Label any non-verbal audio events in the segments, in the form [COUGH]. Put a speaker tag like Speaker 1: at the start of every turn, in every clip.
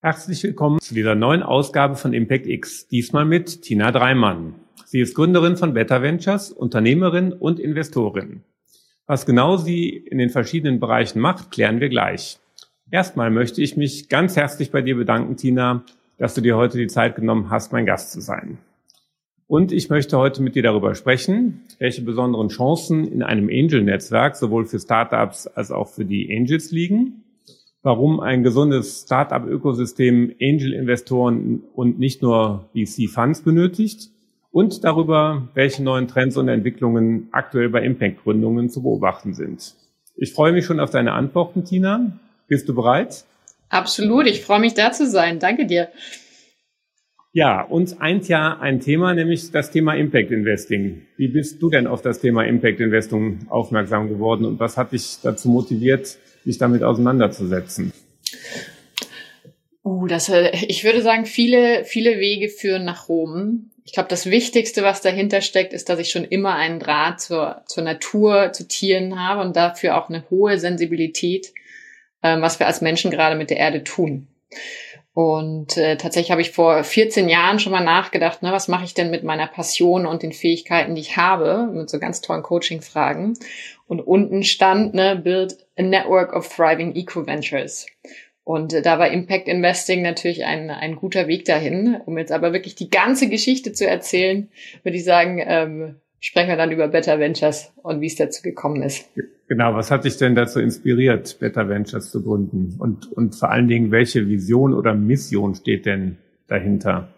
Speaker 1: Herzlich willkommen zu dieser neuen Ausgabe von Impact X, diesmal mit Tina Dreimann. Sie ist Gründerin von Beta Ventures, Unternehmerin und Investorin. Was genau sie in den verschiedenen Bereichen macht, klären wir gleich. Erstmal möchte ich mich ganz herzlich bei dir bedanken, Tina, dass du dir heute die Zeit genommen hast, mein Gast zu sein. Und ich möchte heute mit dir darüber sprechen, welche besonderen Chancen in einem Angel-Netzwerk sowohl für Startups als auch für die Angels liegen warum ein gesundes Startup-Ökosystem Angel-Investoren und nicht nur VC-Funds benötigt und darüber, welche neuen Trends und Entwicklungen aktuell bei Impact-Gründungen zu beobachten sind. Ich freue mich schon auf deine Antworten, Tina. Bist du bereit?
Speaker 2: Absolut, ich freue mich da zu sein. Danke dir.
Speaker 1: Ja, uns eint ja ein Thema, nämlich das Thema Impact Investing. Wie bist du denn auf das Thema Impact Investing aufmerksam geworden und was hat dich dazu motiviert, sich damit auseinanderzusetzen?
Speaker 2: Uh, das, äh, ich würde sagen, viele, viele Wege führen nach Rom. Ich glaube, das Wichtigste, was dahinter steckt, ist, dass ich schon immer einen Draht zur, zur Natur, zu Tieren habe und dafür auch eine hohe Sensibilität, äh, was wir als Menschen gerade mit der Erde tun. Und äh, tatsächlich habe ich vor 14 Jahren schon mal nachgedacht, ne, was mache ich denn mit meiner Passion und den Fähigkeiten, die ich habe, mit so ganz tollen Coaching-Fragen. Und unten stand, ne, build a network of thriving eco-ventures. Und äh, da war Impact Investing natürlich ein, ein guter Weg dahin. Um jetzt aber wirklich die ganze Geschichte zu erzählen, würde ich sagen, ähm, sprechen wir dann über Better Ventures und wie es dazu gekommen ist.
Speaker 1: Genau, was hat dich denn dazu inspiriert, Better Ventures zu gründen? Und, und vor allen Dingen, welche Vision oder Mission steht denn dahinter?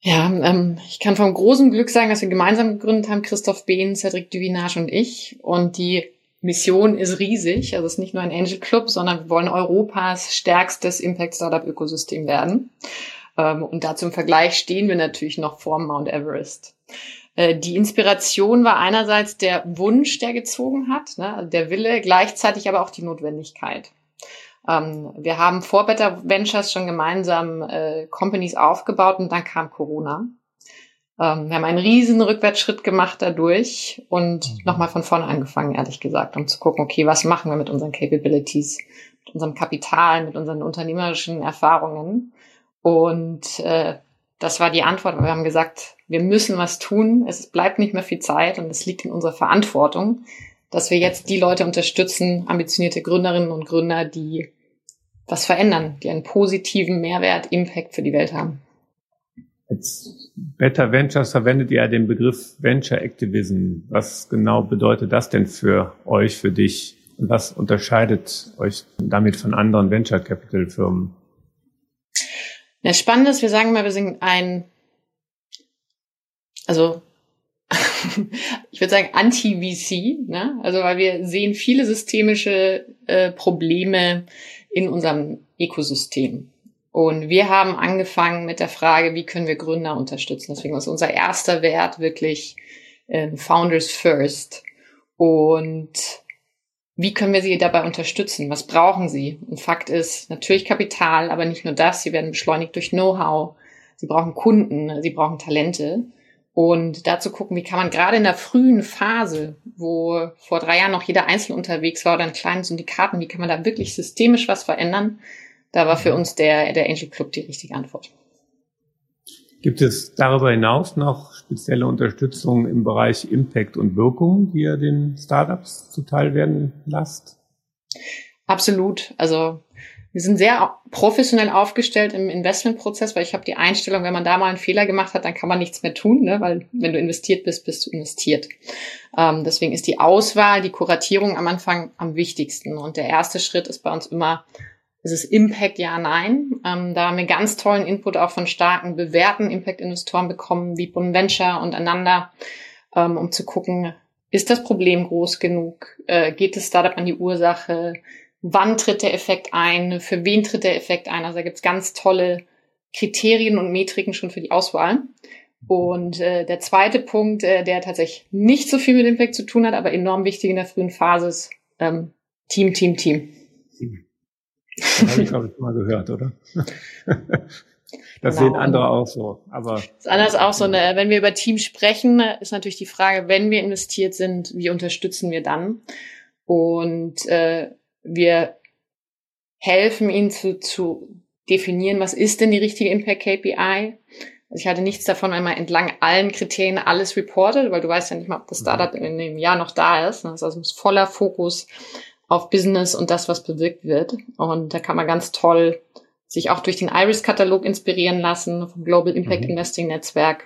Speaker 2: Ja, ähm, ich kann vom großen Glück sagen, dass wir gemeinsam gegründet haben, Christoph Behn, Cedric Duvinage und ich. Und die Mission ist riesig. Also es ist nicht nur ein Angel Club, sondern wir wollen Europas stärkstes Impact Startup Ökosystem werden. Ähm, und dazu im Vergleich stehen wir natürlich noch vor Mount Everest. Äh, die Inspiration war einerseits der Wunsch, der gezogen hat, ne, also der Wille, gleichzeitig aber auch die Notwendigkeit. Ähm, wir haben vor Better Ventures schon gemeinsam äh, Companies aufgebaut und dann kam Corona. Ähm, wir haben einen riesen Rückwärtsschritt gemacht dadurch und mhm. nochmal von vorne angefangen, ehrlich gesagt, um zu gucken, okay, was machen wir mit unseren Capabilities, mit unserem Kapital, mit unseren unternehmerischen Erfahrungen. Und äh, das war die Antwort. Wir haben gesagt, wir müssen was tun. Es bleibt nicht mehr viel Zeit und es liegt in unserer Verantwortung, dass wir jetzt die Leute unterstützen, ambitionierte Gründerinnen und Gründer, die was verändern, die einen positiven Mehrwert, Impact für die Welt haben.
Speaker 1: Jetzt Better Ventures verwendet ihr ja den Begriff Venture Activism. Was genau bedeutet das denn für euch, für dich? Und was unterscheidet euch damit von anderen Venture Capital Firmen?
Speaker 2: Das Spannende ist, wir sagen mal, wir sind ein, also [LAUGHS] ich würde sagen Anti-VC, ne? also weil wir sehen viele systemische äh, Probleme in unserem Ökosystem. Und wir haben angefangen mit der Frage, wie können wir Gründer unterstützen. Deswegen ist unser erster Wert wirklich äh, Founders First. Und wie können wir sie dabei unterstützen? Was brauchen sie? Und Fakt ist natürlich Kapital, aber nicht nur das. Sie werden beschleunigt durch Know-how. Sie brauchen Kunden, sie brauchen Talente. Und dazu gucken, wie kann man gerade in der frühen Phase, wo vor drei Jahren noch jeder Einzelne unterwegs war oder in kleinen Syndikaten, wie kann man da wirklich systemisch was verändern? Da war für uns der, der Angel Club die richtige Antwort.
Speaker 1: Gibt es darüber hinaus noch spezielle Unterstützung im Bereich Impact und Wirkung, die ihr den Startups zuteil werden lasst?
Speaker 2: Absolut. Also wir sind sehr professionell aufgestellt im Investmentprozess, weil ich habe die Einstellung, wenn man da mal einen Fehler gemacht hat, dann kann man nichts mehr tun, ne? weil wenn du investiert bist, bist du investiert. Ähm, deswegen ist die Auswahl, die Kuratierung am Anfang am wichtigsten. Und der erste Schritt ist bei uns immer ist es Impact, ja, nein. Ähm, da haben wir ganz tollen Input auch von starken, bewährten Impact-Investoren bekommen, wie Bonventure und einander, ähm, um zu gucken, ist das Problem groß genug? Äh, geht das Startup an die Ursache? Wann tritt der Effekt ein? Für wen tritt der Effekt ein? Also da gibt's ganz tolle Kriterien und Metriken schon für die Auswahl. Und äh, der zweite Punkt, äh, der tatsächlich nicht so viel mit Impact zu tun hat, aber enorm wichtig in der frühen Phase ist ähm, Team, Team, Team.
Speaker 1: Das habe ich, glaube ich, mal gehört, oder? [LAUGHS] Das genau. sehen andere auch so. Aber
Speaker 2: das ist anders auch so. Eine, wenn wir über Teams sprechen, ist natürlich die Frage, wenn wir investiert sind, wie unterstützen wir dann? Und äh, wir helfen ihnen zu, zu definieren, was ist denn die richtige Impact KPI? Also ich hatte nichts davon, wenn man entlang allen Kriterien alles reportet, weil du weißt ja nicht mal, ob das mhm. Startup in dem Jahr noch da ist. Das also ist voller Fokus auf Business und das, was bewirkt wird. Und da kann man ganz toll sich auch durch den Iris-Katalog inspirieren lassen vom Global Impact mhm. Investing Netzwerk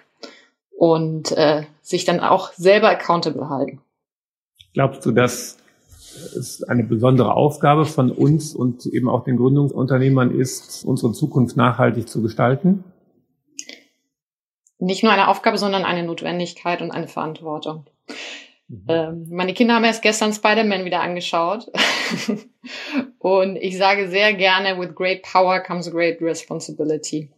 Speaker 2: und äh, sich dann auch selber accountable halten.
Speaker 1: Glaubst du, dass es eine besondere Aufgabe von uns und eben auch den Gründungsunternehmern ist, unsere Zukunft nachhaltig zu gestalten?
Speaker 2: Nicht nur eine Aufgabe, sondern eine Notwendigkeit und eine Verantwortung. Mhm. Ähm, meine Kinder haben erst gestern Spider-Man wieder angeschaut. [LAUGHS] und ich sage sehr gerne, with great power comes great responsibility.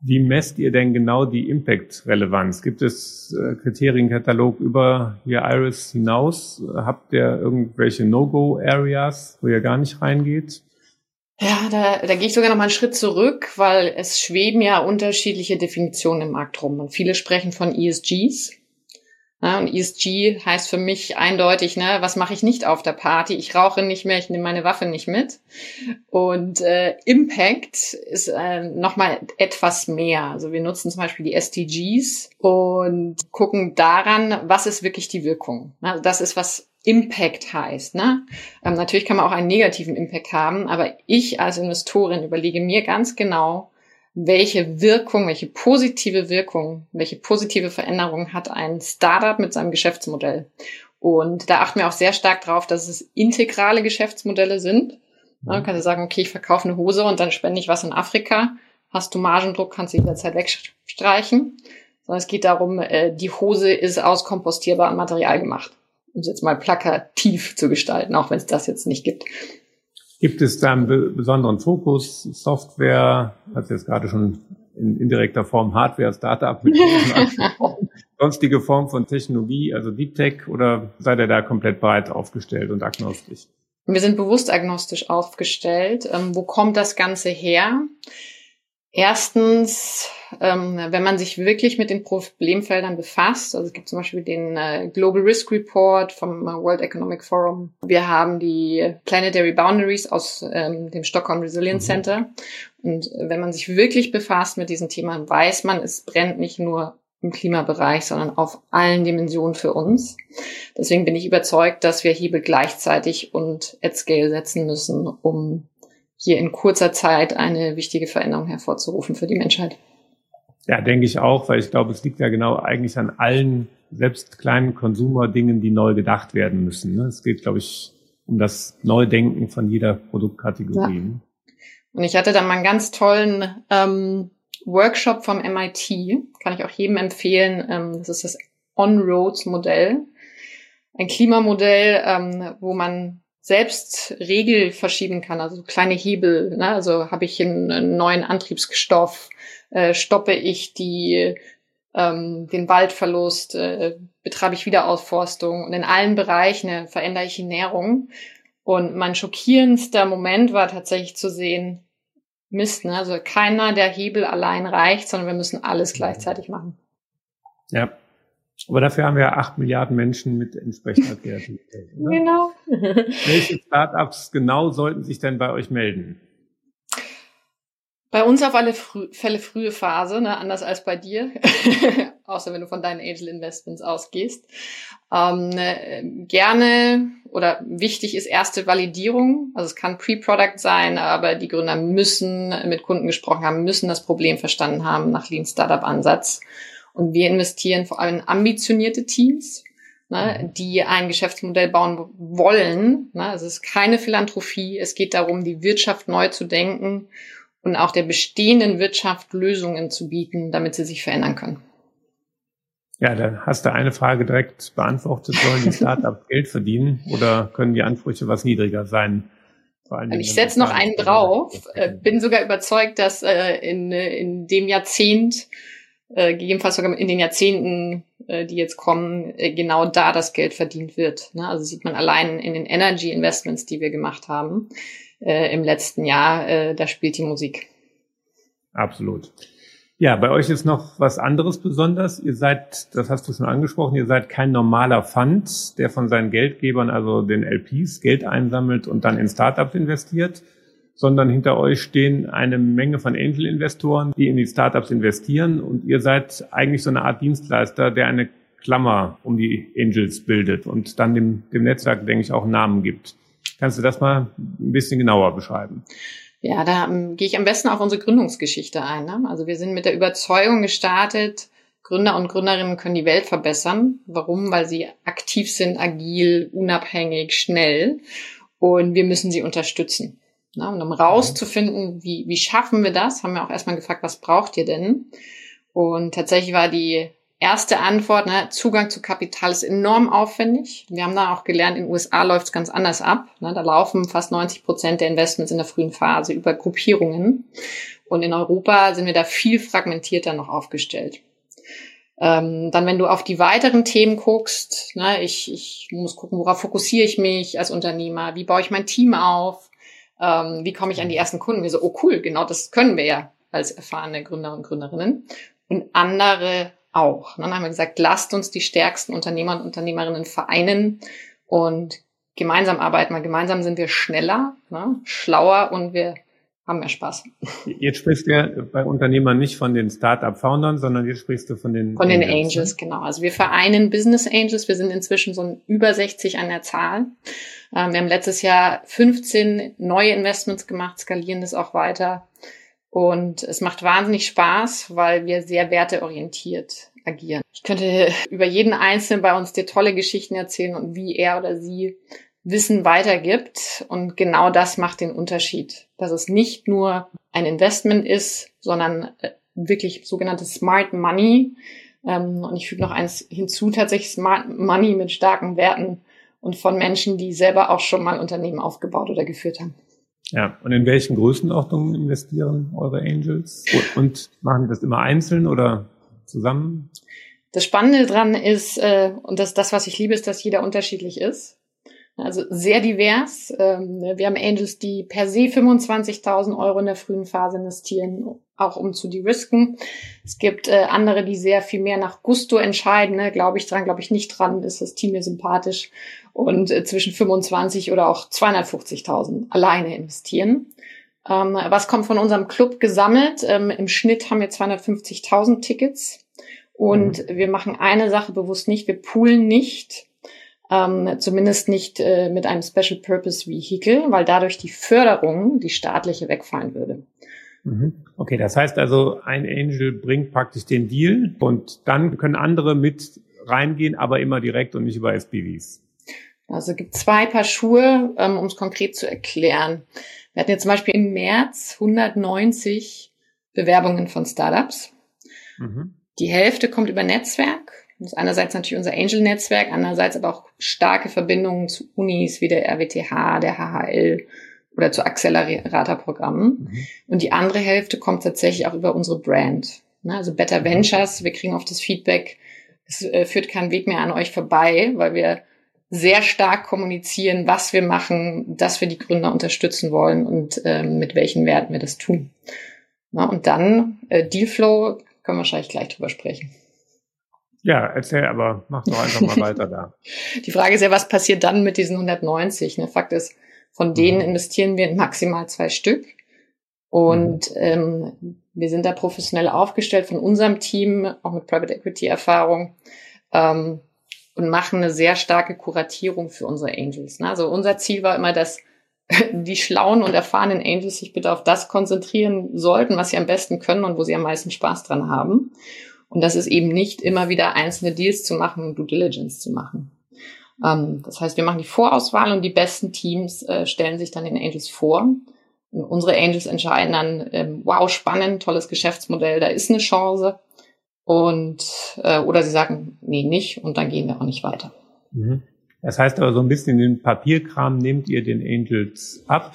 Speaker 1: Wie messt ihr denn genau die Impact-Relevanz? Gibt es äh, Kriterienkatalog über Ihr Iris hinaus? Habt ihr irgendwelche No-Go-Areas, wo ihr gar nicht reingeht?
Speaker 2: Ja, da, da gehe ich sogar noch mal einen Schritt zurück, weil es schweben ja unterschiedliche Definitionen im Markt rum. Und viele sprechen von ESGs, ja, und ESG heißt für mich eindeutig, ne, was mache ich nicht auf der Party? Ich rauche nicht mehr, ich nehme meine Waffe nicht mit. Und äh, Impact ist äh, nochmal etwas mehr. Also wir nutzen zum Beispiel die SDGs und gucken daran, was ist wirklich die Wirkung. Also das ist, was Impact heißt. Ne? Ähm, natürlich kann man auch einen negativen Impact haben, aber ich als Investorin überlege mir ganz genau, welche Wirkung, welche positive Wirkung, welche positive Veränderung hat ein Startup mit seinem Geschäftsmodell. Und da achten wir auch sehr stark drauf, dass es integrale Geschäftsmodelle sind. Da kannst du sagen, okay, ich verkaufe eine Hose und dann spende ich was in Afrika. Hast du Margendruck, kannst du jederzeit wegstreichen. Sondern es geht darum, äh, die Hose ist aus kompostierbarem Material gemacht. Um es jetzt mal plakativ zu gestalten, auch wenn es das jetzt nicht gibt.
Speaker 1: Gibt es da einen besonderen Fokus, Software, hast jetzt gerade schon in indirekter Form Hardware, Startup [LAUGHS] sonstige Form von Technologie, also Deep Tech, oder seid ihr da komplett breit aufgestellt und agnostisch?
Speaker 2: Wir sind bewusst agnostisch aufgestellt. Ähm, wo kommt das Ganze her? Erstens, ähm, wenn man sich wirklich mit den Problemfeldern befasst, also es gibt zum Beispiel den äh, Global Risk Report vom äh, World Economic Forum. Wir haben die Planetary Boundaries aus ähm, dem Stockholm Resilience mhm. Center. Und wenn man sich wirklich befasst mit diesen Themen, weiß man, es brennt nicht nur im Klimabereich, sondern auf allen Dimensionen für uns. Deswegen bin ich überzeugt, dass wir Hebel gleichzeitig und at scale setzen müssen, um hier in kurzer Zeit eine wichtige Veränderung hervorzurufen für die Menschheit.
Speaker 1: Ja, denke ich auch, weil ich glaube, es liegt ja genau eigentlich an allen selbst kleinen Konsumerdingen, die neu gedacht werden müssen. Ne? Es geht, glaube ich, um das Neudenken von jeder Produktkategorie. Ja.
Speaker 2: Und ich hatte da mal einen ganz tollen ähm, Workshop vom MIT, kann ich auch jedem empfehlen. Ähm, das ist das On-Roads-Modell. Ein Klimamodell, ähm, wo man selbst Regel verschieben kann, also kleine Hebel. Ne? Also habe ich einen neuen Antriebsstoff, äh, stoppe ich die ähm, den Waldverlust, äh, betreibe ich Wiederaufforstung und in allen Bereichen äh, verändere ich die Nährung. Und mein schockierendster Moment war tatsächlich zu sehen, Mist, ne? also keiner der Hebel allein reicht, sondern wir müssen alles gleichzeitig machen.
Speaker 1: Ja, aber dafür haben wir acht Milliarden Menschen mit entsprechender [LAUGHS] Kreativität. Oder? Genau. Welche Startups genau sollten sich denn bei euch melden?
Speaker 2: Bei uns auf alle frü Fälle frühe Phase, ne? anders als bei dir, [LAUGHS] außer wenn du von deinen Angel Investments ausgehst. Ähm, ne, gerne oder wichtig ist erste Validierung. Also es kann Pre-Product sein, aber die Gründer müssen mit Kunden gesprochen haben, müssen das Problem verstanden haben nach Lean Startup Ansatz. Und wir investieren vor allem in ambitionierte Teams, ne, mhm. die ein Geschäftsmodell bauen wollen. Ne. Also es ist keine Philanthropie. Es geht darum, die Wirtschaft neu zu denken und auch der bestehenden Wirtschaft Lösungen zu bieten, damit sie sich verändern können.
Speaker 1: Ja, da hast du eine Frage direkt beantwortet. Sollen die [LAUGHS] Startups Geld verdienen oder können die Ansprüche was niedriger sein?
Speaker 2: ich setze noch einen drauf. Äh, bin sogar überzeugt, dass äh, in, in dem Jahrzehnt äh, gegebenenfalls sogar in den Jahrzehnten, äh, die jetzt kommen, äh, genau da das Geld verdient wird. Ne? Also sieht man allein in den Energy Investments, die wir gemacht haben äh, im letzten Jahr, äh, da spielt die Musik.
Speaker 1: Absolut. Ja, bei euch ist noch was anderes besonders. Ihr seid, das hast du schon angesprochen, ihr seid kein normaler Fund, der von seinen Geldgebern, also den LPs, Geld einsammelt und dann in Startups investiert, sondern hinter euch stehen eine Menge von Angel-Investoren, die in die Startups investieren und ihr seid eigentlich so eine Art Dienstleister, der eine Klammer um die Angels bildet und dann dem, dem Netzwerk, denke ich, auch Namen gibt. Kannst du das mal ein bisschen genauer beschreiben?
Speaker 2: Ja, da ähm, gehe ich am besten auf unsere Gründungsgeschichte ein. Ne? Also wir sind mit der Überzeugung gestartet, Gründer und Gründerinnen können die Welt verbessern. Warum? Weil sie aktiv sind, agil, unabhängig, schnell. Und wir müssen sie unterstützen. Ne? Und um rauszufinden, wie, wie schaffen wir das, haben wir auch erstmal gefragt, was braucht ihr denn? Und tatsächlich war die erste Antwort, ne, Zugang zu Kapital ist enorm aufwendig. Wir haben da auch gelernt, in den USA läuft es ganz anders ab. Ne, da laufen fast 90 Prozent der Investments in der frühen Phase über Gruppierungen. Und in Europa sind wir da viel fragmentierter noch aufgestellt. Ähm, dann, wenn du auf die weiteren Themen guckst, ne, ich, ich muss gucken, worauf fokussiere ich mich als Unternehmer, wie baue ich mein Team auf, ähm, wie komme ich an die ersten Kunden. Wir so, oh cool, genau das können wir ja als erfahrene Gründer und Gründerinnen. Und andere auch. dann haben wir gesagt, lasst uns die stärksten Unternehmer und Unternehmerinnen vereinen und gemeinsam arbeiten, weil gemeinsam sind wir schneller, ne, schlauer und wir haben mehr Spaß.
Speaker 1: Jetzt sprichst du ja bei Unternehmern nicht von den Startup-Foundern, sondern jetzt sprichst du von den
Speaker 2: Von Angels, den Angels, ne? genau. Also wir vereinen Business Angels. Wir sind inzwischen so über 60 an der Zahl. Ähm, wir haben letztes Jahr 15 neue Investments gemacht, skalieren das auch weiter. Und es macht wahnsinnig Spaß, weil wir sehr werteorientiert agieren. Ich könnte über jeden Einzelnen bei uns dir tolle Geschichten erzählen und wie er oder sie Wissen weitergibt. Und genau das macht den Unterschied. Dass es nicht nur ein Investment ist, sondern äh, wirklich sogenanntes Smart Money. Ähm, und ich füge noch eins hinzu, tatsächlich Smart Money mit starken Werten und von Menschen, die selber auch schon mal Unternehmen aufgebaut oder geführt haben.
Speaker 1: Ja, und in welchen Größenordnungen investieren eure Angels? Und machen die das immer einzeln oder zusammen?
Speaker 2: Das Spannende dran ist, äh, und das, das, was ich liebe, ist, dass jeder unterschiedlich ist. Also sehr divers. Ähm, wir haben Angels, die per se 25.000 Euro in der frühen Phase investieren, auch um zu de-risken. Es gibt äh, andere, die sehr viel mehr nach Gusto entscheiden. Ne? Glaube ich dran, glaube ich nicht dran, ist das Team mir sympathisch. Und äh, zwischen 25 oder auch 250.000 alleine investieren. Ähm, was kommt von unserem Club gesammelt? Ähm, Im Schnitt haben wir 250.000 Tickets. Und mhm. wir machen eine Sache bewusst nicht. Wir poolen nicht ähm, zumindest nicht äh, mit einem Special Purpose Vehicle, weil dadurch die Förderung, die staatliche, wegfallen würde.
Speaker 1: Mhm. Okay, das heißt also, ein Angel bringt praktisch den Deal und dann können andere mit reingehen, aber immer direkt und nicht über SPVs.
Speaker 2: Also es gibt zwei Paar Schuhe, ähm, um es konkret zu erklären. Wir hatten jetzt zum Beispiel im März 190 Bewerbungen von Startups. Mhm. Die Hälfte kommt über Netzwerk das ist einerseits natürlich unser Angel-Netzwerk, andererseits aber auch starke Verbindungen zu Unis wie der RWTH, der HHL oder zu Accelerator-Programmen. Mhm. Und die andere Hälfte kommt tatsächlich auch über unsere Brand. Ne, also Better Ventures, wir kriegen oft das Feedback, es äh, führt kein Weg mehr an euch vorbei, weil wir sehr stark kommunizieren, was wir machen, dass wir die Gründer unterstützen wollen und ähm, mit welchen Werten wir das tun. und dann äh, Dealflow, können wir wahrscheinlich gleich drüber sprechen.
Speaker 1: Ja, erzähl, aber mach doch einfach mal weiter da. [LAUGHS]
Speaker 2: Die Frage ist ja, was passiert dann mit diesen 190? Ne? Fakt ist, von denen mhm. investieren wir in maximal zwei Stück. Und mhm. ähm, wir sind da professionell aufgestellt von unserem Team, auch mit Private Equity Erfahrung, ähm, und machen eine sehr starke Kuratierung für unsere Angels. Ne? Also unser Ziel war immer, dass [LAUGHS] die schlauen und erfahrenen Angels sich bitte auf das konzentrieren sollten, was sie am besten können und wo sie am meisten Spaß dran haben. Und das ist eben nicht immer wieder einzelne Deals zu machen und Due Diligence zu machen. Ähm, das heißt, wir machen die Vorauswahl und die besten Teams äh, stellen sich dann den Angels vor. Und unsere Angels entscheiden dann, ähm, wow, spannend, tolles Geschäftsmodell, da ist eine Chance. Und äh, oder sie sagen, nee, nicht, und dann gehen wir auch nicht weiter.
Speaker 1: Mhm. Das heißt aber so ein bisschen den Papierkram nehmt ihr den Angels ab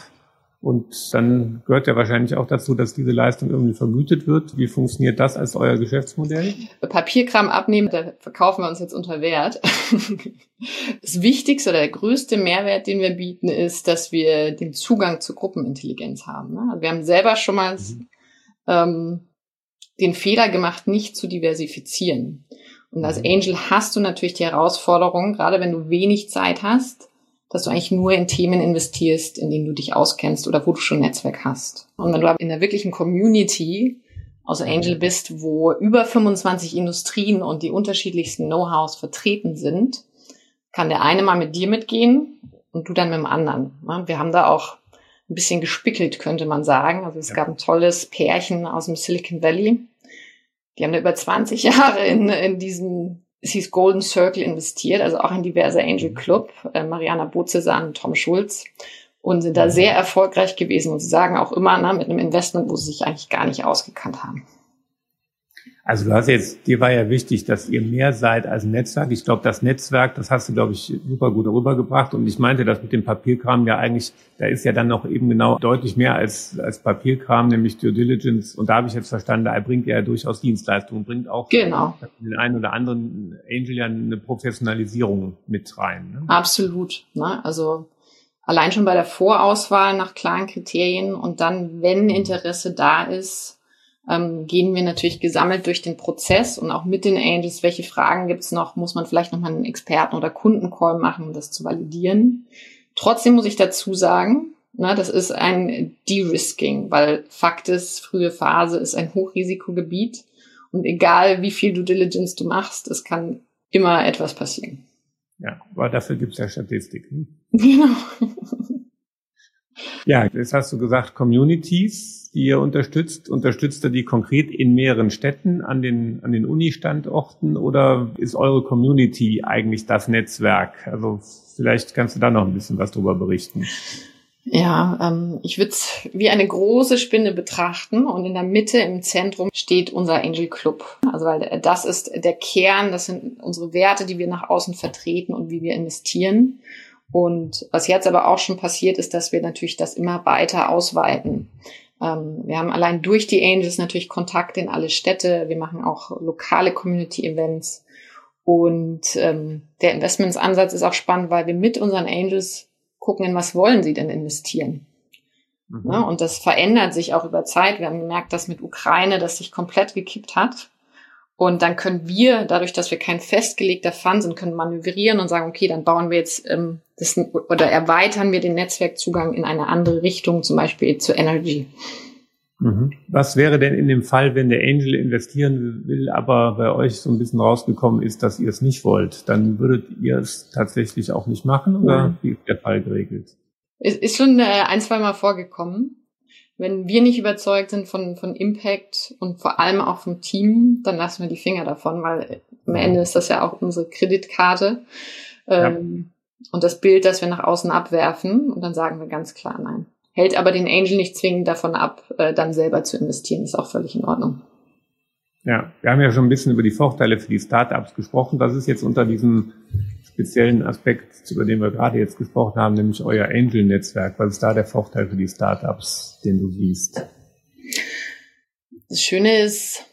Speaker 1: und dann gehört ja wahrscheinlich auch dazu, dass diese Leistung irgendwie vergütet wird. Wie funktioniert das als euer Geschäftsmodell?
Speaker 2: Papierkram abnehmen, da verkaufen wir uns jetzt unter Wert. [LAUGHS] Das Wichtigste oder der größte Mehrwert, den wir bieten, ist, dass wir den Zugang zur Gruppenintelligenz haben. Ne? Also wir haben selber schon mal mhm. ähm, den Fehler gemacht, nicht zu diversifizieren. Und als mhm. Angel hast du natürlich die Herausforderung, gerade wenn du wenig Zeit hast, dass du eigentlich nur in Themen investierst, in denen du dich auskennst oder wo du schon ein Netzwerk hast. Und wenn du aber in der wirklichen Community aus Angel bist, wo über 25 Industrien und die unterschiedlichsten Know-hows vertreten sind, kann der eine mal mit dir mitgehen und du dann mit dem anderen. Wir haben da auch ein bisschen gespickelt, könnte man sagen. Also es ja. gab ein tolles Pärchen aus dem Silicon Valley. Die haben da über 20 [LAUGHS] Jahre in, in diesen, es hieß Golden Circle investiert, also auch in diverse Angel Club, äh, Mariana Bozesan und Tom Schulz und sind da mhm. sehr erfolgreich gewesen. Und sie sagen auch immer, ne, mit einem Investment, wo sie sich eigentlich gar nicht ausgekannt haben.
Speaker 1: Also du hast jetzt, dir war ja wichtig, dass ihr mehr seid als Netzwerk. Ich glaube, das Netzwerk, das hast du, glaube ich, super gut rübergebracht. Und ich meinte das mit dem Papierkram ja eigentlich, da ist ja dann noch eben genau deutlich mehr als, als Papierkram, nämlich Due Diligence. Und da habe ich jetzt verstanden, da bringt ja durchaus Dienstleistungen, bringt auch
Speaker 2: genau.
Speaker 1: den einen oder anderen Angel ja eine Professionalisierung mit rein.
Speaker 2: Ne? Absolut. Ne? Also allein schon bei der Vorauswahl nach klaren Kriterien und dann, wenn Interesse da ist, ähm, gehen wir natürlich gesammelt durch den Prozess und auch mit den Angels, welche Fragen gibt's noch, muss man vielleicht nochmal einen Experten- oder Kundencall machen, um das zu validieren. Trotzdem muss ich dazu sagen, na, das ist ein De-Risking, weil Fakt ist, frühe Phase ist ein Hochrisikogebiet und egal wie viel Due Diligence du machst, es kann immer etwas passieren.
Speaker 1: Ja, aber dafür gibt's ja Statistiken. [LAUGHS] Genau. ja, jetzt hast du gesagt, Communities, die ihr unterstützt. Unterstützt ihr die konkret in mehreren Städten an den, an den Uni-Standorten oder ist eure Community eigentlich das Netzwerk? Also vielleicht kannst du da noch ein bisschen was drüber berichten.
Speaker 2: Ja, ähm, ich würde es wie eine große Spinne betrachten und in der Mitte im Zentrum steht unser Angel Club. Also weil das ist der Kern, das sind unsere Werte, die wir nach außen vertreten und wie wir investieren. Und was jetzt aber auch schon passiert ist, dass wir natürlich das immer weiter ausweiten. Ähm, wir haben allein durch die Angels natürlich Kontakt in alle Städte. Wir machen auch lokale Community-Events. Und ähm, der Investmentsansatz ist auch spannend, weil wir mit unseren Angels gucken, in was wollen sie denn investieren. Mhm. Ja, und das verändert sich auch über Zeit. Wir haben gemerkt, dass mit Ukraine das sich komplett gekippt hat. Und dann können wir, dadurch, dass wir kein festgelegter Fund sind, können manövrieren und sagen, okay, dann bauen wir jetzt ähm, das, oder erweitern wir den Netzwerkzugang in eine andere Richtung, zum Beispiel zu Energy.
Speaker 1: Mhm. Was wäre denn in dem Fall, wenn der Angel investieren will, aber bei euch so ein bisschen rausgekommen ist, dass ihr es nicht wollt? Dann würdet ihr es tatsächlich auch nicht machen oder mhm. wie ist der Fall geregelt?
Speaker 2: Es ist schon äh, ein, zwei Mal vorgekommen. Wenn wir nicht überzeugt sind von, von Impact und vor allem auch vom Team, dann lassen wir die Finger davon, weil am Ende ist das ja auch unsere Kreditkarte. Ähm, ja. Und das Bild, das wir nach außen abwerfen. Und dann sagen wir ganz klar nein hält aber den Angel nicht zwingend davon ab, äh, dann selber zu investieren. Ist auch völlig in Ordnung.
Speaker 1: Ja, wir haben ja schon ein bisschen über die Vorteile für die Startups gesprochen. Das ist jetzt unter diesem speziellen Aspekt, über den wir gerade jetzt gesprochen haben, nämlich euer Angel-Netzwerk. Was ist da der Vorteil für die Startups, den du siehst?
Speaker 2: Das Schöne ist,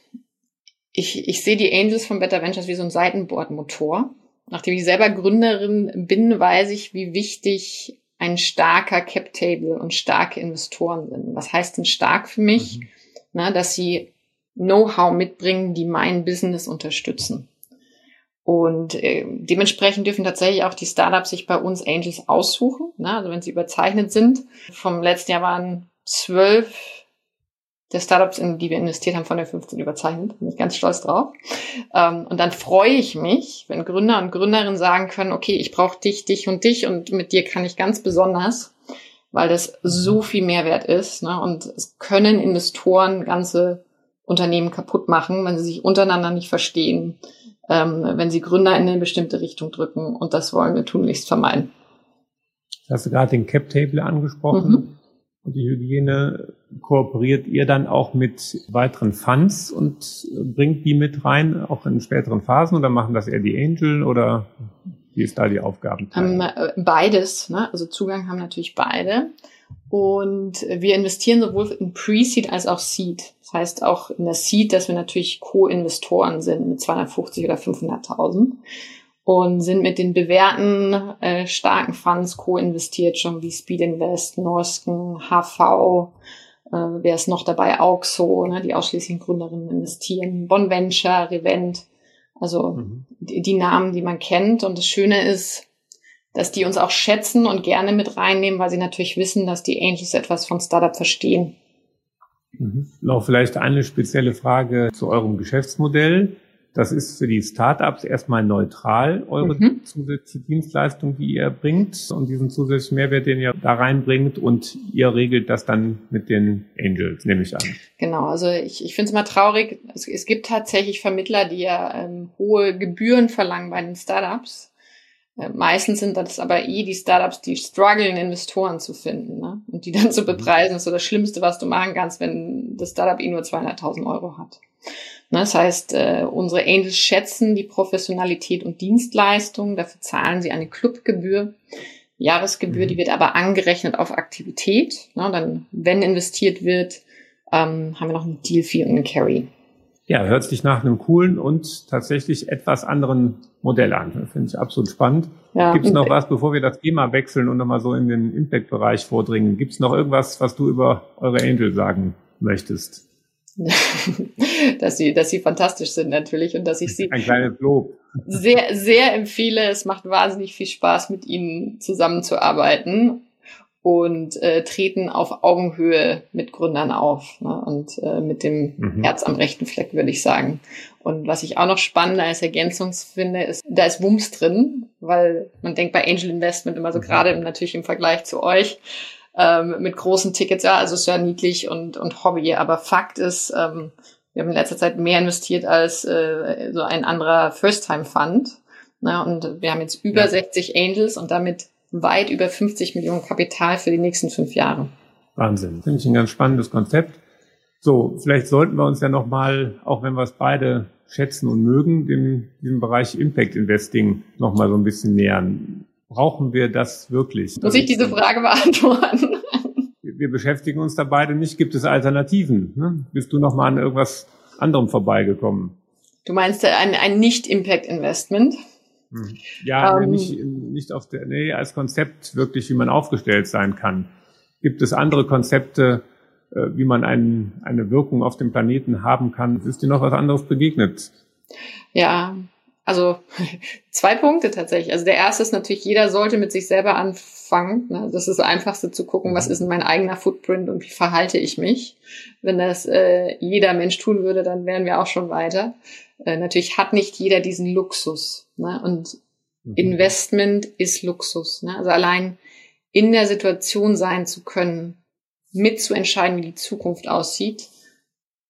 Speaker 2: ich, ich sehe die Angels von Better Ventures wie so ein Seitenbordmotor. Nachdem ich selber Gründerin bin, weiß ich, wie wichtig ein starker Cap-Table und starke Investoren sind. Was heißt denn stark für mich? Mhm. Na, dass sie Know-how mitbringen, die mein Business unterstützen. Und äh, dementsprechend dürfen tatsächlich auch die Startups sich bei uns Angels aussuchen. Ne? Also wenn sie überzeichnet sind. Vom letzten Jahr waren zwölf der Startups, in die wir investiert haben, von der 15 überzeichnet. Bin ich ganz stolz drauf. Ähm, und dann freue ich mich, wenn Gründer und Gründerinnen sagen können, okay, ich brauche dich, dich und dich und mit dir kann ich ganz besonders, weil das so viel Mehrwert ist. Ne? Und es können Investoren ganze Unternehmen kaputt machen, wenn sie sich untereinander nicht verstehen, ähm, wenn sie Gründer in eine bestimmte Richtung drücken. Und das wollen wir tunlichst vermeiden.
Speaker 1: Hast du gerade den Cap Table angesprochen? Mhm und die Hygiene kooperiert ihr dann auch mit weiteren Funds und bringt die mit rein, auch in späteren Phasen oder machen das eher die Angel oder wie ist da die Aufgabenteilung?
Speaker 2: Ähm, beides, ne? also Zugang haben natürlich beide. Und wir investieren sowohl in Pre-Seed als auch Seed. Das heißt auch in der Seed, dass wir natürlich Co-Investoren sind mit 250 oder 500.000 und sind mit den bewährten äh, starken Funds co-investiert, schon wie Speed Invest, Norsken, HV, äh, wer ist noch dabei? Auxo, ne, die ausschließlichen Gründerinnen investieren, Bonventure, Revent, also mhm. die, die Namen, die man kennt. Und das Schöne ist, dass die uns auch schätzen und gerne mit reinnehmen, weil sie natürlich wissen, dass die Angels etwas von Startup verstehen.
Speaker 1: Mhm. Noch vielleicht eine spezielle Frage zu eurem Geschäftsmodell. Das ist für die Startups erstmal neutral, eure mhm. zusätzliche Dienstleistung, die ihr bringt und diesen zusätzlichen Mehrwert, den ihr da reinbringt und ihr regelt das dann mit den Angels, nehme ich an.
Speaker 2: Genau, also ich, ich finde es mal traurig. Es, es, gibt tatsächlich Vermittler, die ja ähm, hohe Gebühren verlangen bei den Startups. Äh, meistens sind das aber eh die Startups, die strugglen, Investoren zu finden. Ne? Und die dann zu mhm. bepreisen, ist so das Schlimmste, was du machen kannst, wenn das Startup eh nur 200.000 Euro hat. Ne? Das heißt, äh, unsere Angels schätzen die Professionalität und Dienstleistung. Dafür zahlen sie eine Clubgebühr. Jahresgebühr, mhm. die wird aber angerechnet auf Aktivität. Ne? Dann, wenn investiert wird, ähm, haben wir noch einen Deal-Fee und einen Carry.
Speaker 1: Ja, hört sich nach einem coolen und tatsächlich etwas anderen Modell an. Finde ich absolut spannend. Ja, Gibt es noch was, bevor wir das Thema wechseln und nochmal so in den Impact-Bereich vordringen? Gibt es noch irgendwas, was du über eure Angel sagen möchtest? [LAUGHS]
Speaker 2: dass sie, dass sie fantastisch sind natürlich und dass ich sie
Speaker 1: ein kleines Lob
Speaker 2: sehr, sehr empfehle. Es macht wahnsinnig viel Spaß, mit ihnen zusammenzuarbeiten und äh, treten auf Augenhöhe mit Gründern auf ne? und äh, mit dem mhm. Herz am rechten Fleck, würde ich sagen. Und was ich auch noch spannender als Ergänzung finde, ist, da ist Wumms drin, weil man denkt bei Angel Investment immer so mhm. gerade natürlich im Vergleich zu euch ähm, mit großen Tickets, ja, also ist ja niedlich und, und Hobby, aber Fakt ist, ähm, wir haben in letzter Zeit mehr investiert als äh, so ein anderer First-Time-Fund. Ne? Und wir haben jetzt über ja. 60 Angels und damit weit über 50 Millionen Kapital für die nächsten fünf Jahre.
Speaker 1: Wahnsinn. Finde ich ein ganz spannendes Konzept. So, vielleicht sollten wir uns ja nochmal, auch wenn wir es beide schätzen und mögen, dem, diesem Bereich Impact Investing nochmal so ein bisschen nähern. Brauchen wir das wirklich?
Speaker 2: Muss ich diese Frage beantworten?
Speaker 1: Wir beschäftigen uns da beide nicht. Gibt es Alternativen? Ne? Bist du nochmal an irgendwas anderem vorbeigekommen?
Speaker 2: Du meinst ein, ein Nicht-Impact-Investment?
Speaker 1: Hm. Ja, ähm, nicht, nicht auf der, nee, als Konzept wirklich, wie man aufgestellt sein kann. Gibt es andere Konzepte, äh, wie man ein, eine Wirkung auf dem Planeten haben kann? Ist dir noch was anderes begegnet?
Speaker 2: Ja, also [LAUGHS] zwei Punkte tatsächlich. Also der erste ist natürlich, jeder sollte mit sich selber anfangen. Ne? Das ist das Einfachste zu gucken, was mhm. ist denn mein eigener Footprint und wie verhalte ich mich. Wenn das äh, jeder Mensch tun würde, dann wären wir auch schon weiter. Äh, natürlich hat nicht jeder diesen Luxus. Ne? Und mhm. Investment ist Luxus. Ne? Also allein in der Situation sein zu können, mitzuentscheiden, wie die Zukunft aussieht,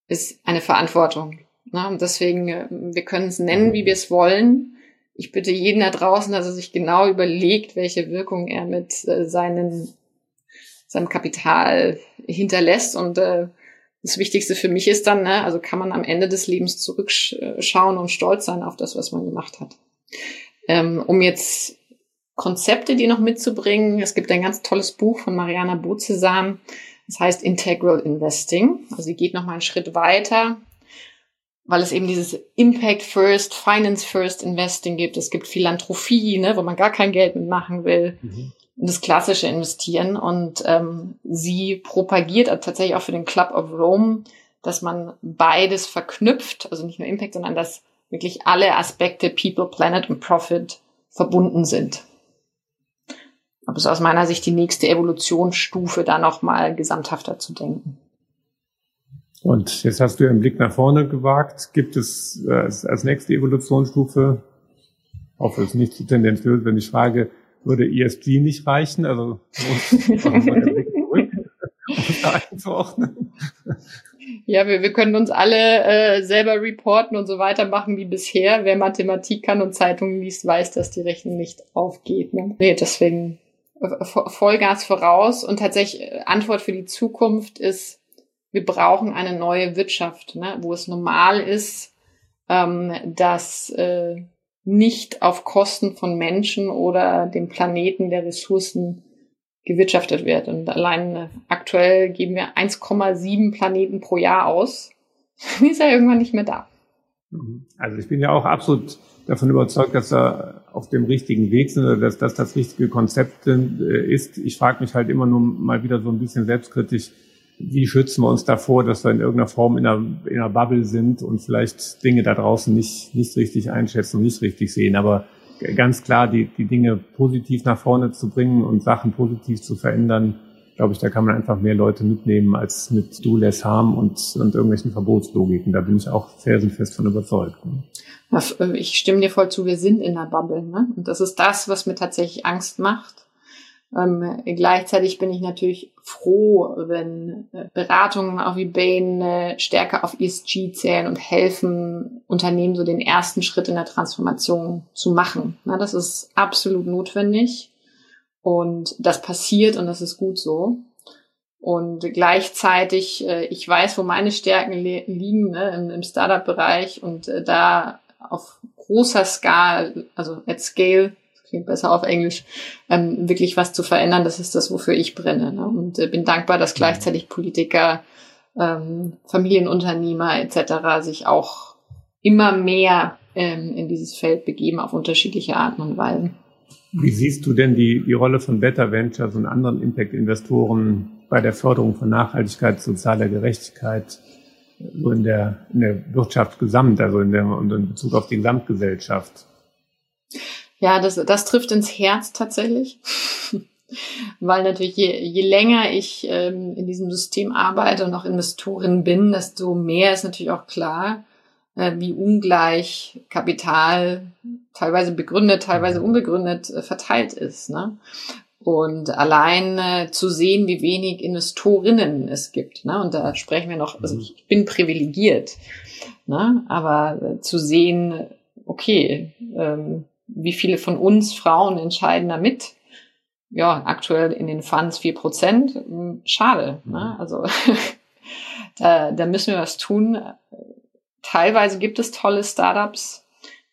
Speaker 2: ist eine Verantwortung. Ne? Und deswegen, äh, wir können es nennen, wie wir es wollen. Ich bitte jeden da draußen, dass er sich genau überlegt, welche Wirkung er mit äh, seinen, seinem Kapital hinterlässt und äh, das Wichtigste für mich ist dann, ne, also kann man am Ende des Lebens zurückschauen und stolz sein auf das, was man gemacht hat. Ähm, um jetzt Konzepte, die noch mitzubringen, es gibt ein ganz tolles Buch von Mariana Bozesam, das heißt Integral Investing. Also sie geht noch mal einen Schritt weiter, weil es eben dieses Impact First, Finance First Investing gibt. Es gibt Philanthropie, ne, wo man gar kein Geld mitmachen will. Mhm das klassische Investieren. Und ähm, sie propagiert tatsächlich auch für den Club of Rome, dass man beides verknüpft, also nicht nur Impact, sondern dass wirklich alle Aspekte People, Planet und Profit verbunden sind. Aber es ist aus meiner Sicht die nächste Evolutionsstufe, da nochmal gesamthafter zu denken.
Speaker 1: Und jetzt hast du einen Blick nach vorne gewagt. Gibt es äh, als nächste Evolutionsstufe, hoffe es nicht zu tendenziös, wenn ich frage, würde ESG nicht reichen? Also
Speaker 2: einzuordnen. Ja, wir, wir können uns alle äh, selber reporten und so weitermachen wie bisher. Wer Mathematik kann und Zeitungen liest, weiß, dass die Rechnung nicht aufgeht. Ne? Nee, deswegen äh, Vollgas voraus. Und tatsächlich äh, Antwort für die Zukunft ist, wir brauchen eine neue Wirtschaft, ne? wo es normal ist, ähm, dass äh, nicht auf Kosten von Menschen oder dem Planeten der Ressourcen gewirtschaftet wird. Und allein äh, aktuell geben wir 1,7 Planeten pro Jahr aus. [LAUGHS] ist ja irgendwann nicht mehr da.
Speaker 1: Mhm. Also ich bin ja auch absolut davon überzeugt, dass wir auf dem richtigen Weg sind oder dass das das richtige Konzept äh, ist. Ich frage mich halt immer nur mal wieder so ein bisschen selbstkritisch, wie schützen wir uns davor, dass wir in irgendeiner Form in einer, in einer Bubble sind und vielleicht Dinge da draußen nicht, nicht richtig einschätzen und nicht richtig sehen. Aber ganz klar, die, die Dinge positiv nach vorne zu bringen und Sachen positiv zu verändern, glaube ich, da kann man einfach mehr Leute mitnehmen als mit Do Less Harm und, und irgendwelchen Verbotslogiken. Da bin ich auch felsenfest von überzeugt.
Speaker 2: Ich stimme dir voll zu, wir sind in der Bubble. Ne? Und das ist das, was mir tatsächlich Angst macht ähm, gleichzeitig bin ich natürlich froh, wenn äh, Beratungen auf eBay äh, stärker auf ESG zählen und helfen, Unternehmen so den ersten Schritt in der Transformation zu machen. Na, das ist absolut notwendig und das passiert und das ist gut so. Und gleichzeitig, äh, ich weiß, wo meine Stärken liegen ne, im, im Startup-Bereich und äh, da auf großer Skala, also at Scale, klingt besser auf Englisch, ähm, wirklich was zu verändern, das ist das, wofür ich brenne. Ne? Und äh, bin dankbar, dass gleichzeitig Politiker, ähm, Familienunternehmer etc. sich auch immer mehr ähm, in dieses Feld begeben auf unterschiedliche Arten und Weisen.
Speaker 1: Wie siehst du denn die, die Rolle von Better Ventures und anderen Impact-Investoren bei der Förderung von Nachhaltigkeit, sozialer Gerechtigkeit, so in der, in der Wirtschaft gesamt, also in, der, in Bezug auf die Gesamtgesellschaft?
Speaker 2: Ja, das, das trifft ins Herz tatsächlich. [LAUGHS] Weil natürlich je, je länger ich ähm, in diesem System arbeite und auch Investorin bin, desto mehr ist natürlich auch klar, äh, wie ungleich Kapital teilweise begründet, teilweise unbegründet äh, verteilt ist. Ne? Und allein äh, zu sehen, wie wenig Investorinnen es gibt. Ne? Und da sprechen wir noch, also mhm. ich bin privilegiert, ne? aber äh, zu sehen, okay, ähm, wie viele von uns Frauen entscheiden damit? Ja, aktuell in den Funds vier Prozent. Hm, schade. Ne? Mhm. Also [LAUGHS] da, da müssen wir was tun. Teilweise gibt es tolle Startups,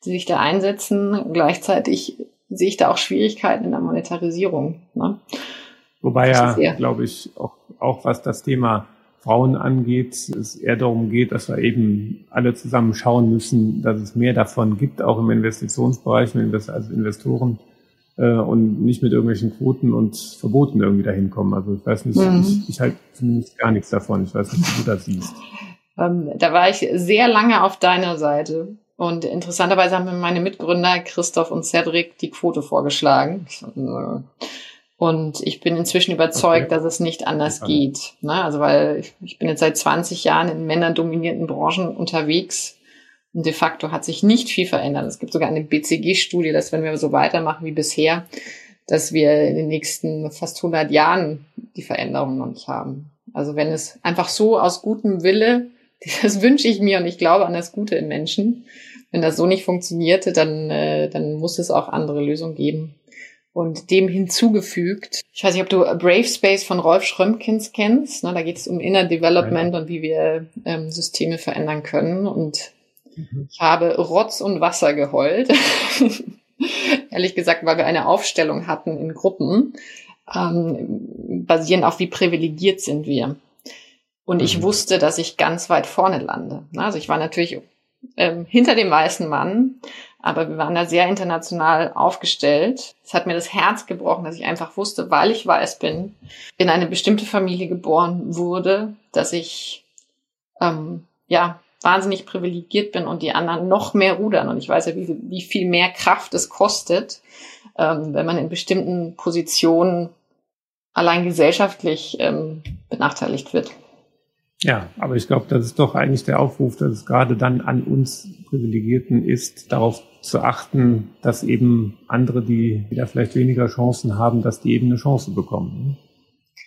Speaker 2: die sich da einsetzen. Gleichzeitig sehe ich da auch Schwierigkeiten in der Monetarisierung. Ne?
Speaker 1: Wobei ja, glaube ich, auch, auch was das Thema Frauen angeht, es eher darum geht, dass wir eben alle zusammen schauen müssen, dass es mehr davon gibt, auch im Investitionsbereich, also Investoren, äh, und nicht mit irgendwelchen Quoten und Verboten irgendwie dahin kommen. Also ich weiß nicht, mhm. ich, ich halte zumindest gar nichts davon. Ich weiß nicht, wie du das siehst. [LAUGHS]
Speaker 2: Ähm, da war ich sehr lange auf deiner Seite. Und interessanterweise haben mir meine Mitgründer Christoph und Cedric die Quote vorgeschlagen. Und ich bin inzwischen überzeugt, okay. dass es nicht anders okay. geht. Ne? Also weil ich, ich bin jetzt seit 20 Jahren in männerdominierten Branchen unterwegs. Und de facto hat sich nicht viel verändert. Es gibt sogar eine BCG-Studie, dass wenn wir so weitermachen wie bisher, dass wir in den nächsten fast 100 Jahren die Veränderungen noch nicht haben. Also wenn es einfach so aus gutem Wille, [LAUGHS] das wünsche ich mir und ich glaube an das Gute im Menschen, wenn das so nicht funktionierte, dann, äh, dann muss es auch andere Lösungen geben und dem hinzugefügt. Ich weiß nicht, ob du Brave Space von Rolf Schrömkins kennst. Ne, da geht es um Inner Development ja. und wie wir ähm, Systeme verändern können. Und mhm. ich habe Rotz und Wasser geheult. [LAUGHS] Ehrlich gesagt, weil wir eine Aufstellung hatten in Gruppen, ähm, basierend auf wie privilegiert sind wir. Und ich mhm. wusste, dass ich ganz weit vorne lande. Also ich war natürlich ähm, hinter dem weißen Mann, aber wir waren da sehr international aufgestellt. Es hat mir das Herz gebrochen, dass ich einfach wusste, weil ich weiß bin, in eine bestimmte Familie geboren wurde, dass ich ähm, ja wahnsinnig privilegiert bin und die anderen noch mehr rudern. Und ich weiß ja, wie, wie viel mehr Kraft es kostet, ähm, wenn man in bestimmten Positionen allein gesellschaftlich ähm, benachteiligt wird.
Speaker 1: Ja, aber ich glaube, das ist doch eigentlich der Aufruf, dass es gerade dann an uns Privilegierten ist, darauf zu achten, dass eben andere, die wieder vielleicht weniger Chancen haben, dass die eben eine Chance bekommen.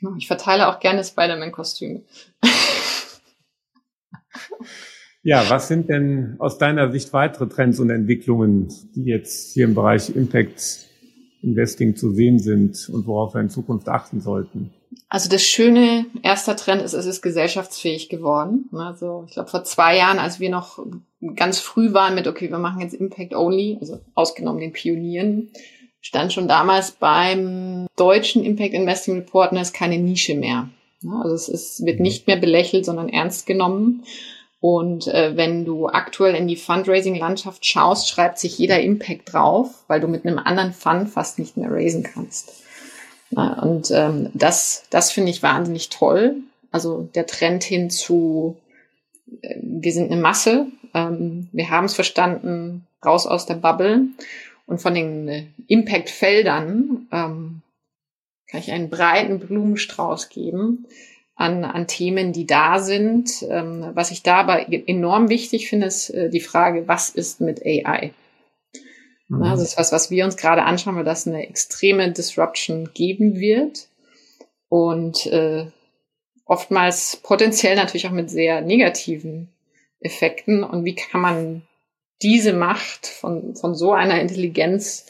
Speaker 2: Genau, ich verteile auch gerne Spider-Man-Kostüme.
Speaker 1: ja, was sind denn aus deiner Sicht weitere Trends und Entwicklungen, die jetzt hier im Bereich Impact Investing zu sehen sind und worauf wir in Zukunft achten sollten?
Speaker 2: Also das schöne erster Trend ist, es ist gesellschaftsfähig geworden. Also ich glaube vor zwei Jahren, als wir noch ganz früh waren mit, okay, wir machen jetzt Impact Only, also ausgenommen den Pionieren, stand schon damals beim deutschen Impact Investing Report, da ist keine Nische mehr. Also es ist, wird nicht mehr belächelt, sondern ernst genommen. Und äh, wenn du aktuell in die Fundraising-Landschaft schaust, schreibt sich jeder Impact drauf, weil du mit einem anderen Fund fast nicht mehr raisen kannst. Und ähm, das, das finde ich wahnsinnig toll. Also der Trend hin zu, äh, wir sind eine Masse, ähm, wir haben es verstanden, raus aus der Bubble. Und von den äh, Impact-Feldern ähm, kann ich einen breiten Blumenstrauß geben an, an Themen, die da sind. Ähm, was ich da aber enorm wichtig finde, ist äh, die Frage, was ist mit AI? Mhm. Das ist was, was wir uns gerade anschauen, weil das eine extreme Disruption geben wird. Und äh, oftmals potenziell natürlich auch mit sehr negativen Effekten. Und wie kann man diese Macht von, von so einer Intelligenz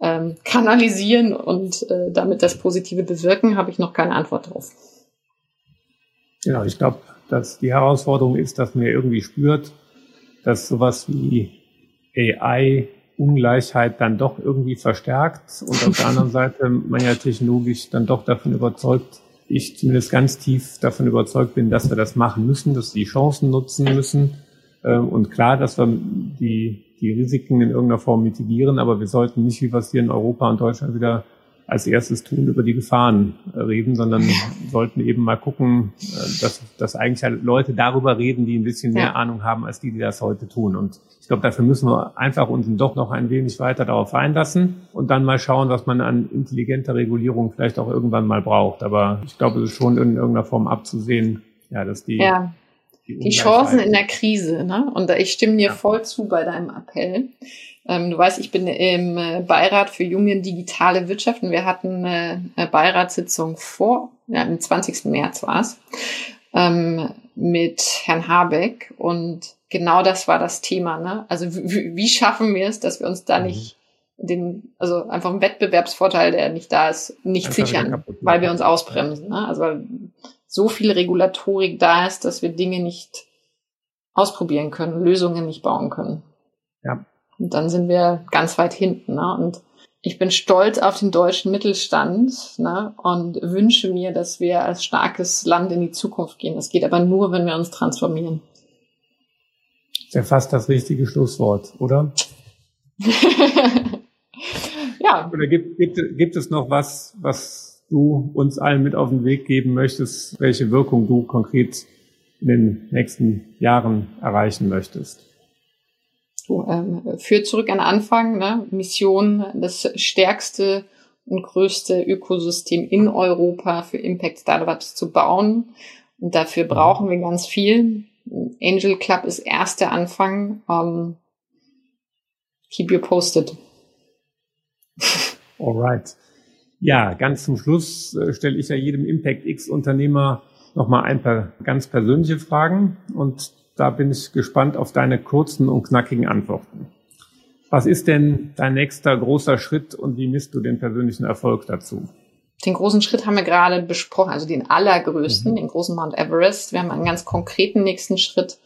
Speaker 2: ähm, kanalisieren und äh, damit das Positive bewirken, habe ich noch keine Antwort drauf.
Speaker 1: Genau, ich glaube, dass die Herausforderung ist, dass man ja irgendwie spürt, dass sowas wie AI Ungleichheit dann doch irgendwie verstärkt und auf der anderen [LAUGHS] Seite man ja technologisch dann doch davon überzeugt, ich zumindest ganz tief davon überzeugt bin, dass wir das machen müssen, dass wir die Chancen nutzen müssen. Ähm, und klar, dass wir die, die Risiken in irgendeiner Form mitigieren, aber wir sollten nicht, wie wir es hier in Europa und Deutschland wieder als erstes tun, über die Gefahren äh, reden, sondern sollten eben mal gucken, äh, dass, dass eigentlich halt Leute darüber reden, die ein bisschen mehr ja. Ahnung haben, als die, die das heute tun. Und ich glaube, dafür müssen wir einfach uns doch noch ein wenig weiter darauf einlassen und dann mal schauen, was man an intelligenter Regulierung vielleicht auch irgendwann mal braucht. Aber ich glaube, es ist schon in irgendeiner Form abzusehen, ja, dass die
Speaker 2: ja. Die, Chancen in der Krise, ne? Und ich stimme dir ja. voll zu bei deinem Appell. Ähm, du weißt, ich bin im äh, Beirat für junge digitale Wirtschaft und wir hatten eine, eine Beiratssitzung vor, ja, am 20. März war es, ähm, mit Herrn Habeck und genau das war das Thema. Ne? Also wie, schaffen wir es, dass wir uns da mhm. nicht den, also einfach einen Wettbewerbsvorteil, der nicht da ist, nicht sichern, weil wir uns ausbremsen. Ne? Also weil so viel Regulatorik da ist, dass wir Dinge nicht ausprobieren können, Lösungen nicht bauen können.
Speaker 1: Ja,
Speaker 2: und dann sind wir ganz weit hinten. Ne? Und ich bin stolz auf den deutschen Mittelstand ne? und wünsche mir, dass wir als starkes Land in die Zukunft gehen. Das geht aber nur, wenn wir uns transformieren.
Speaker 1: Das ist ja fast das richtige Schlusswort, oder? [LAUGHS] ja. Oder gibt, gibt, gibt es noch was, was du uns allen mit auf den Weg geben möchtest, welche Wirkung du konkret in den nächsten Jahren erreichen möchtest?
Speaker 2: Ähm, führt zurück an Anfang, ne? Mission, das stärkste und größte Ökosystem in Europa für Impact Startups zu bauen. Und dafür mhm. brauchen wir ganz viel. Angel Club ist erster Anfang. Um, ähm, keep you posted. [LAUGHS]
Speaker 1: Alright. Ja, ganz zum Schluss äh, stelle ich ja jedem Impact X Unternehmer nochmal ein paar ganz persönliche Fragen. Und da bin ich gespannt auf deine kurzen und knackigen Antworten. Was ist denn dein nächster großer Schritt und wie misst du den persönlichen Erfolg dazu?
Speaker 2: Den großen Schritt haben wir gerade besprochen, also den allergrößten, mhm. den großen Mount Everest. Wir haben einen ganz konkreten nächsten Schritt,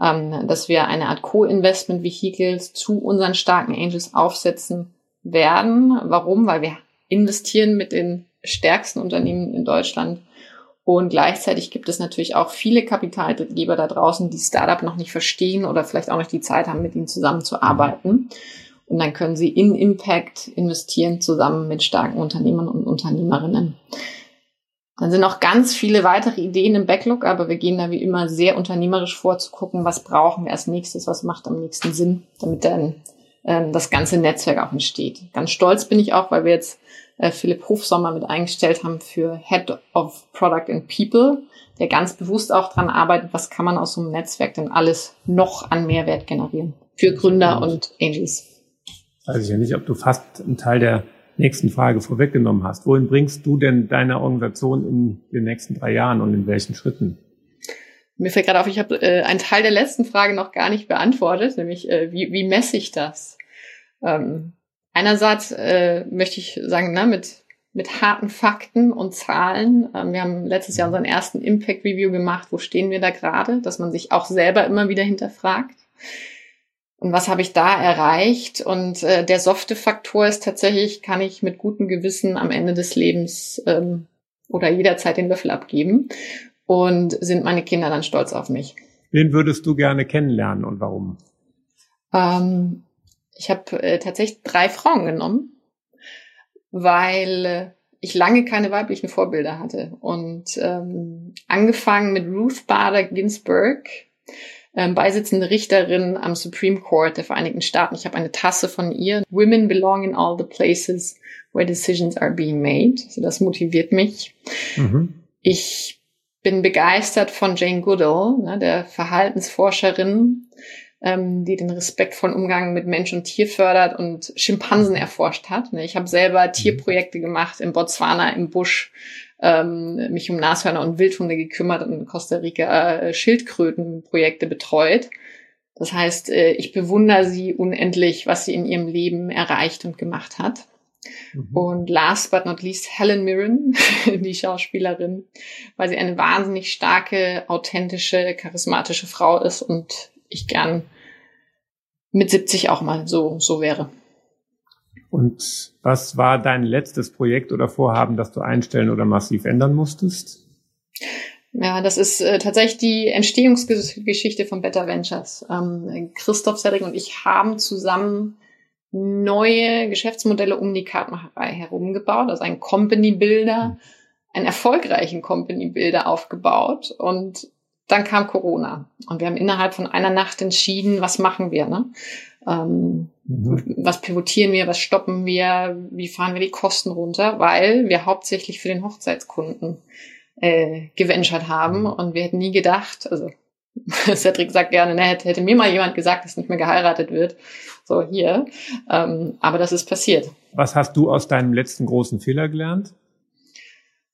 Speaker 2: ähm, dass wir eine Art Co-Investment-Vehicles zu unseren starken Angels aufsetzen werden. Warum? Weil wir investieren mit den stärksten Unternehmen in Deutschland und gleichzeitig gibt es natürlich auch viele Kapitalgeber da draußen, die Startup noch nicht verstehen oder vielleicht auch nicht die Zeit haben, mit ihnen zusammenzuarbeiten. Und dann können sie in Impact investieren, zusammen mit starken Unternehmern und Unternehmerinnen. Dann sind noch ganz viele weitere Ideen im Backlog, aber wir gehen da wie immer sehr unternehmerisch vor, zu gucken, was brauchen wir als nächstes, was macht am nächsten Sinn, damit dann ähm, das ganze Netzwerk auch entsteht. Ganz stolz bin ich auch, weil wir jetzt Philipp Hofsommer mit eingestellt haben für Head of Product and People, der ganz bewusst auch dran arbeitet, was kann man aus so einem Netzwerk denn alles noch an Mehrwert generieren für Gründer und Angels.
Speaker 1: Weiß ich ja nicht, ob du fast einen Teil der nächsten Frage vorweggenommen hast. Wohin bringst du denn deine Organisation in den nächsten drei Jahren und in welchen Schritten?
Speaker 2: Mir fällt gerade auf, ich habe äh, einen Teil der letzten Frage noch gar nicht beantwortet, nämlich äh, wie, wie messe ich das? Ähm, einerseits äh, möchte ich sagen, na, mit, mit harten Fakten und Zahlen. Ähm, wir haben letztes Jahr unseren ersten Impact Review gemacht. Wo stehen wir da gerade? Dass man sich auch selber immer wieder hinterfragt. Und was habe ich da erreicht? Und äh, der softe Faktor ist tatsächlich, kann ich mit gutem Gewissen am Ende des Lebens ähm, oder jederzeit den Löffel abgeben? Und sind meine Kinder dann stolz auf mich?
Speaker 1: Wen würdest du gerne kennenlernen und warum?
Speaker 2: Ähm, ich habe äh, tatsächlich drei Frauen genommen, weil äh, ich lange keine weiblichen Vorbilder hatte. Und ähm, angefangen mit Ruth Bader Ginsburg, ähm, beisitzende Richterin am Supreme Court der Vereinigten Staaten. Ich habe eine Tasse von ihr. Women belong in all the places where decisions are being made. Also das motiviert mich. Mhm. Ich bin begeistert von Jane Goodall, ne, der Verhaltensforscherin, ähm, die den respektvollen Umgang mit Mensch und Tier fördert und Schimpansen erforscht hat. Ne. Ich habe selber mhm. Tierprojekte gemacht in Botswana im Busch, ähm, mich um Nashörner und Wildhunde gekümmert und in Costa Rica äh, Schildkrötenprojekte betreut. Das heißt, äh, ich bewundere sie unendlich, was sie in ihrem Leben erreicht und gemacht hat. Mhm. Und last but not least Helen Mirren, [LAUGHS] die Schauspielerin, weil sie eine wahnsinnig starke, authentische, charismatische Frau ist und ich gern mit 70 auch mal so, so wäre.
Speaker 1: Und was war dein letztes Projekt oder Vorhaben, das du einstellen oder massiv ändern musstest?
Speaker 2: Ja, das ist äh, tatsächlich die Entstehungsgeschichte von Better Ventures. Ähm, Christoph Cedric und ich haben zusammen neue Geschäftsmodelle um die Kartenmacherei herum gebaut, also ein Company Builder, hm. einen erfolgreichen Company Builder aufgebaut und dann kam Corona und wir haben innerhalb von einer Nacht entschieden, was machen wir, ne? Ähm, mhm. Was pivotieren wir, was stoppen wir, wie fahren wir die Kosten runter, weil wir hauptsächlich für den Hochzeitskunden äh, geventured haben mhm. und wir hätten nie gedacht, also [LAUGHS] Cedric sagt gerne, ne, hätte, hätte mir mal jemand gesagt, dass nicht mehr geheiratet wird. So hier. Ähm, aber das ist passiert.
Speaker 1: Was hast du aus deinem letzten großen Fehler gelernt?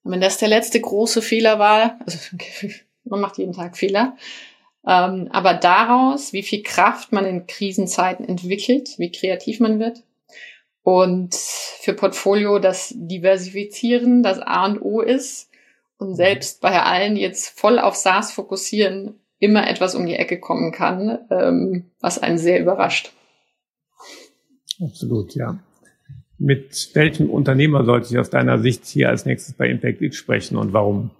Speaker 2: Wenn das der letzte große Fehler war, also [LAUGHS] man macht jeden Tag Fehler, ähm, aber daraus, wie viel Kraft man in Krisenzeiten entwickelt, wie kreativ man wird. Und für Portfolio das Diversifizieren das A und O ist und selbst bei allen jetzt voll auf SaaS fokussieren immer etwas um die Ecke kommen kann, ähm, was einen sehr überrascht.
Speaker 1: Absolut, ja. Mit welchem Unternehmer sollte ich aus deiner Sicht hier als nächstes bei Impact X sprechen und warum?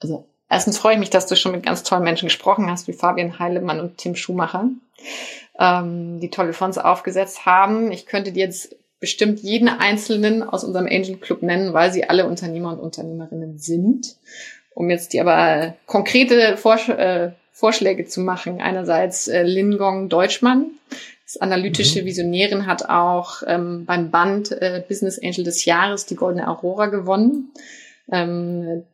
Speaker 2: Also erstens freue ich mich, dass du schon mit ganz tollen Menschen gesprochen hast, wie Fabian Heilemann und Tim Schumacher, ähm, die tolle Fonds aufgesetzt haben. Ich könnte dir jetzt bestimmt jeden einzelnen aus unserem Angel Club nennen, weil sie alle Unternehmer und Unternehmerinnen sind. Um jetzt die aber konkrete Vorsch äh, Vorschläge zu machen. Einerseits äh, Lingong Deutschmann, das analytische mhm. Visionärin hat auch ähm, beim Band äh, Business Angel des Jahres die Goldene Aurora gewonnen. Ähm,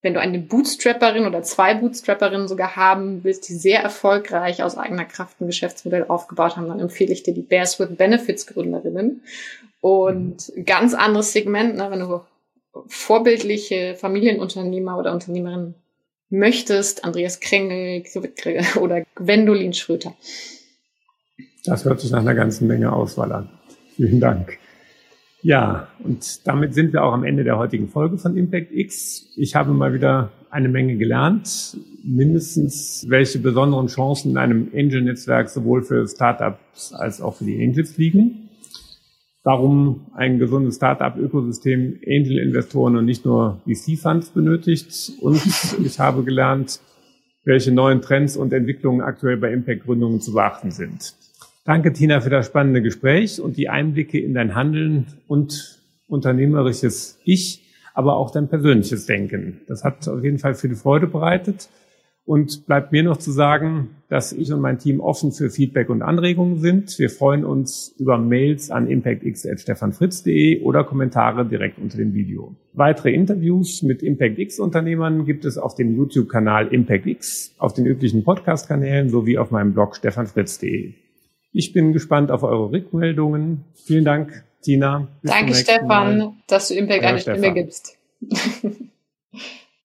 Speaker 2: wenn du eine Bootstrapperin oder zwei Bootstrapperinnen sogar haben willst, die sehr erfolgreich aus eigener Kraft ein Geschäftsmodell aufgebaut haben, dann empfehle ich dir die Bears with Benefits Gründerinnen. Und mhm. ganz anderes Segment, ne, wenn du vorbildliche Familienunternehmer oder Unternehmerinnen möchtest, Andreas Krengel [LAUGHS] oder Gwendolin Schröter.
Speaker 1: Das hört sich nach einer ganzen Menge Auswahl an. Vielen Dank. Ja, und damit sind wir auch am Ende der heutigen Folge von Impact X. Ich habe mal wieder eine Menge gelernt, mindestens welche besonderen Chancen in einem Angel-Netzwerk sowohl für Startups als auch für die Angels liegen warum ein gesundes Startup-Ökosystem Angel-Investoren und nicht nur VC-Funds benötigt. Und ich habe gelernt, welche neuen Trends und Entwicklungen aktuell bei Impact-Gründungen zu beachten sind. Danke, Tina, für das spannende Gespräch und die Einblicke in dein Handeln und unternehmerisches Ich, aber auch dein persönliches Denken. Das hat auf jeden Fall viel Freude bereitet. Und bleibt mir noch zu sagen, dass ich und mein Team offen für Feedback und Anregungen sind. Wir freuen uns über Mails an impactx.stefanfritz.de oder Kommentare direkt unter dem Video. Weitere Interviews mit ImpactX-Unternehmern gibt es auf dem YouTube-Kanal ImpactX, auf den üblichen Podcast-Kanälen sowie auf meinem Blog stefanfritz.de. Ich bin gespannt auf eure Rückmeldungen. Vielen Dank, Tina.
Speaker 2: Bis Danke, Stefan, Mal. dass du Impact eine Stimme gibst. [LAUGHS]